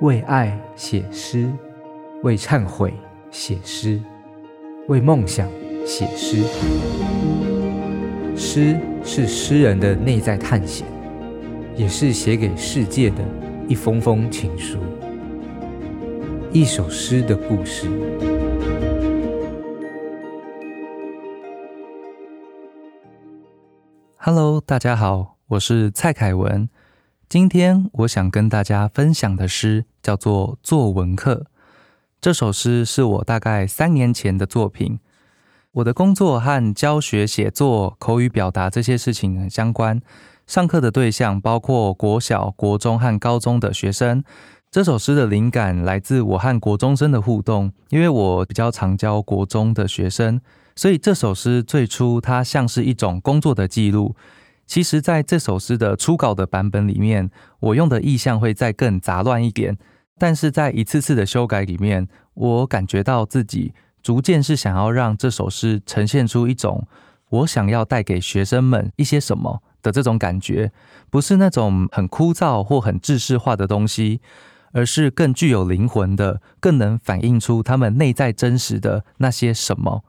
为爱写诗，为忏悔写诗，为梦想写诗。诗是诗人的内在探险，也是写给世界的一封封情书。一首诗的故事。Hello，大家好，我是蔡凯文。今天我想跟大家分享的诗叫做《作文课》。这首诗是我大概三年前的作品。我的工作和教学、写作、口语表达这些事情很相关。上课的对象包括国小、国中和高中的学生。这首诗的灵感来自我和国中生的互动，因为我比较常教国中的学生，所以这首诗最初它像是一种工作的记录。其实，在这首诗的初稿的版本里面，我用的意象会再更杂乱一点。但是在一次次的修改里面，我感觉到自己逐渐是想要让这首诗呈现出一种我想要带给学生们一些什么的这种感觉，不是那种很枯燥或很制式化的东西，而是更具有灵魂的，更能反映出他们内在真实的那些什么。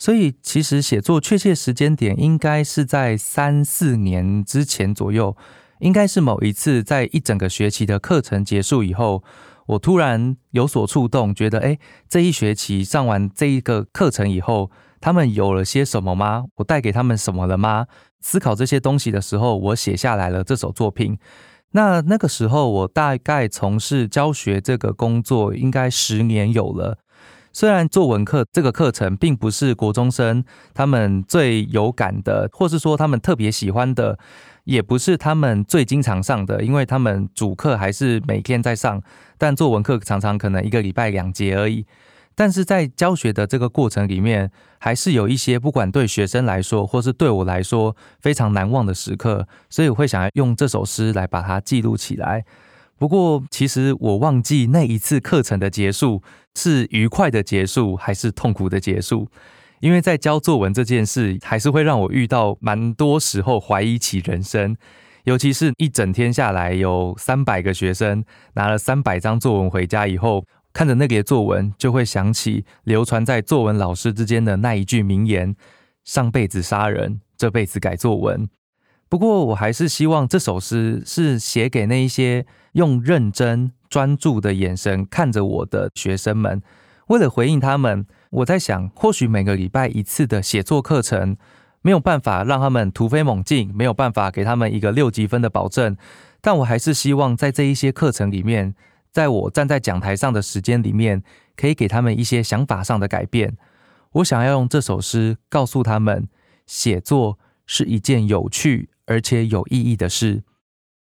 所以，其实写作确切时间点应该是在三四年之前左右，应该是某一次在一整个学期的课程结束以后，我突然有所触动，觉得，诶，这一学期上完这一个课程以后，他们有了些什么吗？我带给他们什么了吗？思考这些东西的时候，我写下来了这首作品。那那个时候，我大概从事教学这个工作，应该十年有了。虽然作文课这个课程并不是国中生他们最有感的，或是说他们特别喜欢的，也不是他们最经常上的，因为他们主课还是每天在上，但作文课常常可能一个礼拜两节而已。但是在教学的这个过程里面，还是有一些不管对学生来说，或是对我来说非常难忘的时刻，所以我会想要用这首诗来把它记录起来。不过，其实我忘记那一次课程的结束是愉快的结束还是痛苦的结束，因为在教作文这件事，还是会让我遇到蛮多时候怀疑起人生，尤其是一整天下来有三百个学生拿了三百张作文回家以后，看着那叠作文，就会想起流传在作文老师之间的那一句名言：“上辈子杀人，这辈子改作文。”不过，我还是希望这首诗是写给那一些用认真专注的眼神看着我的学生们。为了回应他们，我在想，或许每个礼拜一次的写作课程没有办法让他们突飞猛进，没有办法给他们一个六级分的保证，但我还是希望在这一些课程里面，在我站在讲台上的时间里面，可以给他们一些想法上的改变。我想要用这首诗告诉他们，写作是一件有趣。而且有意义的事，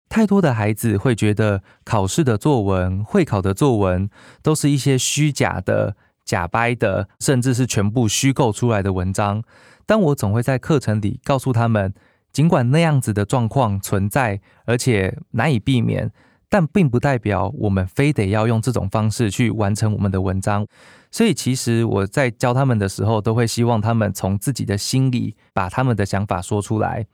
太多的孩子会觉得考试的作文、会考的作文都是一些虚假的、假掰的，甚至是全部虚构出来的文章。但我总会在课程里告诉他们，尽管那样子的状况存在，而且难以避免，但并不代表我们非得要用这种方式去完成我们的文章。所以，其实我在教他们的时候，都会希望他们从自己的心里把他们的想法说出来。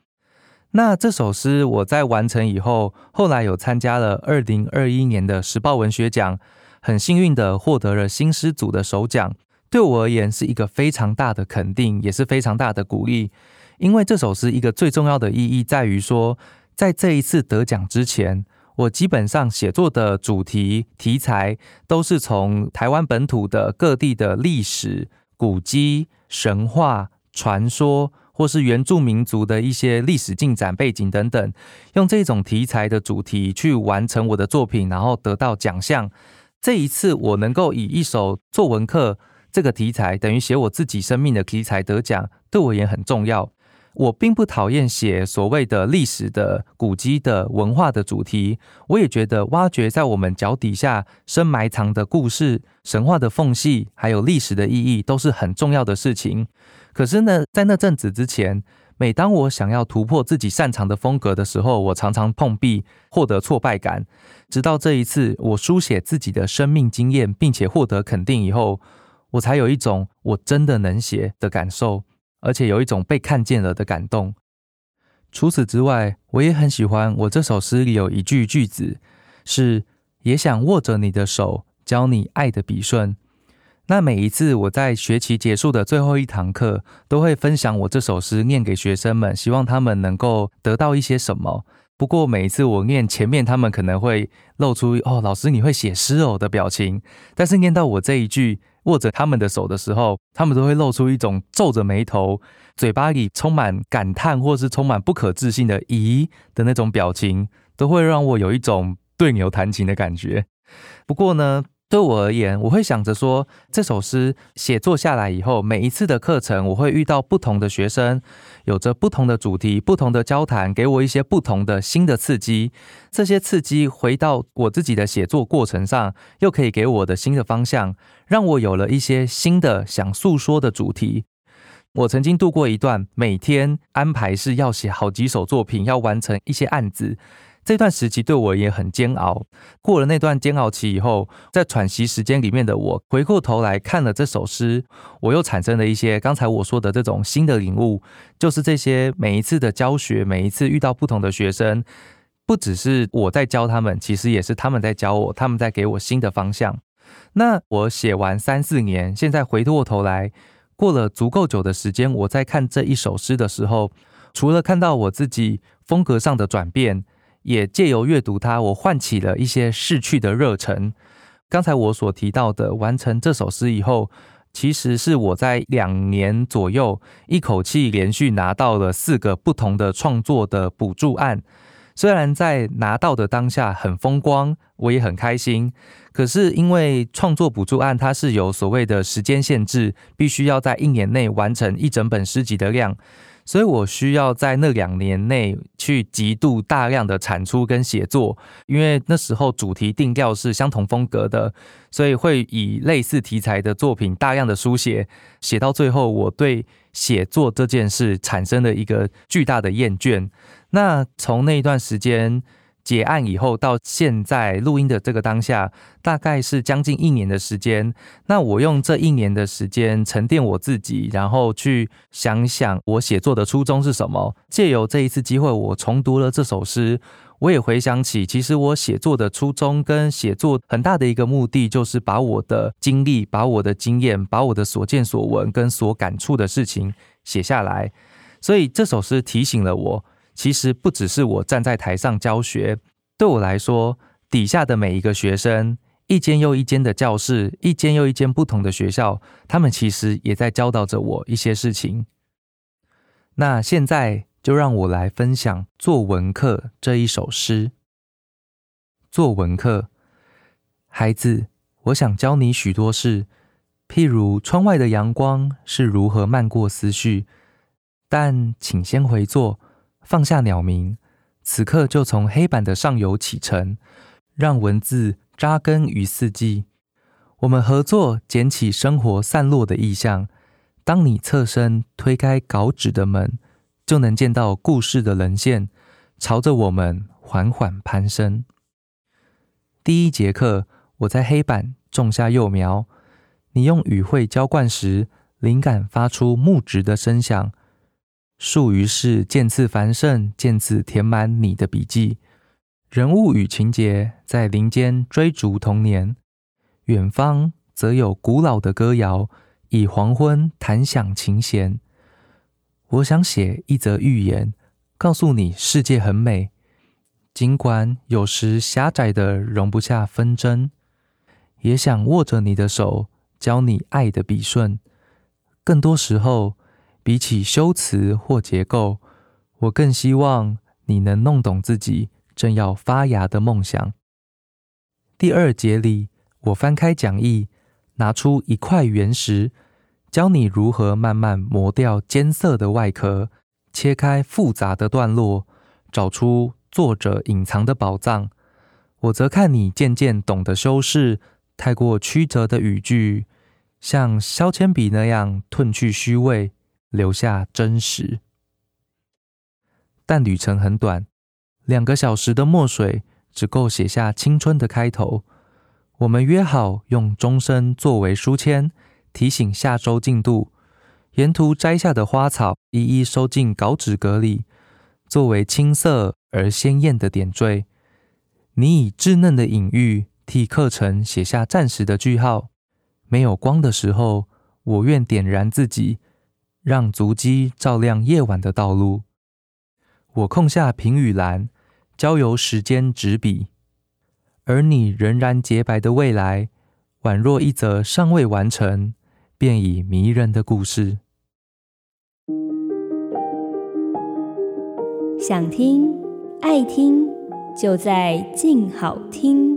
那这首诗我在完成以后，后来有参加了二零二一年的时报文学奖，很幸运的获得了新诗组的首奖，对我而言是一个非常大的肯定，也是非常大的鼓励。因为这首诗一个最重要的意义在于说，在这一次得奖之前，我基本上写作的主题题材都是从台湾本土的各地的历史、古迹、神话、传说。或是原住民族的一些历史进展背景等等，用这种题材的主题去完成我的作品，然后得到奖项。这一次我能够以一首作文课这个题材，等于写我自己生命的题材得奖，对我也很重要。我并不讨厌写所谓的历史的、古迹的、文化的主题，我也觉得挖掘在我们脚底下深埋藏的故事、神话的缝隙，还有历史的意义，都是很重要的事情。可是呢，在那阵子之前，每当我想要突破自己擅长的风格的时候，我常常碰壁，获得挫败感。直到这一次，我书写自己的生命经验，并且获得肯定以后，我才有一种我真的能写的感受。而且有一种被看见了的感动。除此之外，我也很喜欢我这首诗里有一句句子，是也想握着你的手，教你爱的笔顺。那每一次我在学期结束的最后一堂课，都会分享我这首诗念给学生们，希望他们能够得到一些什么。不过每一次我念前面，他们可能会露出“哦，老师你会写诗哦”的表情，但是念到我这一句握着他们的手的时候，他们都会露出一种皱着眉头，嘴巴里充满感叹或是充满不可置信的“咦”的那种表情，都会让我有一种对牛弹琴的感觉。不过呢，对我而言，我会想着说，这首诗写作下来以后，每一次的课程，我会遇到不同的学生，有着不同的主题、不同的交谈，给我一些不同的新的刺激。这些刺激回到我自己的写作过程上，又可以给我的新的方向，让我有了一些新的想诉说的主题。我曾经度过一段每天安排是要写好几首作品，要完成一些案子。这段时期对我也很煎熬。过了那段煎熬期以后，在喘息时间里面的我，回过头来看了这首诗，我又产生了一些刚才我说的这种新的领悟，就是这些每一次的教学，每一次遇到不同的学生，不只是我在教他们，其实也是他们在教我，他们在给我新的方向。那我写完三四年，现在回过头来，过了足够久的时间，我在看这一首诗的时候，除了看到我自己风格上的转变。也借由阅读它，我唤起了一些逝去的热忱。刚才我所提到的，完成这首诗以后，其实是我在两年左右一口气连续拿到了四个不同的创作的补助案。虽然在拿到的当下很风光，我也很开心，可是因为创作补助案它是有所谓的时间限制，必须要在一年内完成一整本诗集的量。所以我需要在那两年内去极度大量的产出跟写作，因为那时候主题定调是相同风格的，所以会以类似题材的作品大量的书写，写到最后，我对写作这件事产生了一个巨大的厌倦。那从那一段时间。结案以后到现在录音的这个当下，大概是将近一年的时间。那我用这一年的时间沉淀我自己，然后去想想我写作的初衷是什么。借由这一次机会，我重读了这首诗，我也回想起，其实我写作的初衷跟写作很大的一个目的，就是把我的经历、把我的经验、把我的所见所闻跟所感触的事情写下来。所以这首诗提醒了我。其实不只是我站在台上教学，对我来说，底下的每一个学生，一间又一间的教室，一间又一间不同的学校，他们其实也在教导着我一些事情。那现在就让我来分享《作文课》这一首诗。作文课，孩子，我想教你许多事，譬如窗外的阳光是如何漫过思绪，但请先回座。放下鸟鸣，此刻就从黑板的上游启程，让文字扎根于四季。我们合作捡起生活散落的意象。当你侧身推开稿纸的门，就能见到故事的棱线，朝着我们缓缓攀升。第一节课，我在黑板种下幼苗，你用语汇浇灌时，灵感发出木质的声响。树于是渐次繁盛，渐次填满你的笔记。人物与情节在林间追逐童年，远方则有古老的歌谣，以黄昏弹响琴弦。我想写一则寓言，告诉你世界很美，尽管有时狭窄的容不下纷争，也想握着你的手，教你爱的笔顺。更多时候。比起修辞或结构，我更希望你能弄懂自己正要发芽的梦想。第二节里，我翻开讲义，拿出一块原石，教你如何慢慢磨掉艰涩的外壳，切开复杂的段落，找出作者隐藏的宝藏。我则看你渐渐懂得修饰，太过曲折的语句，像削铅笔那样褪去虚伪。留下真实，但旅程很短，两个小时的墨水只够写下青春的开头。我们约好用钟声作为书签，提醒下周进度。沿途摘下的花草一一收进稿纸格里，作为青涩而鲜艳的点缀。你以稚嫩的隐喻替课程写下暂时的句号。没有光的时候，我愿点燃自己，让足迹照亮夜晚的道路。我空下评语栏，交由时间执笔，而你仍然洁白的未来，宛若一则尚未完成便已迷人的故事。想听，爱听，就在静好听。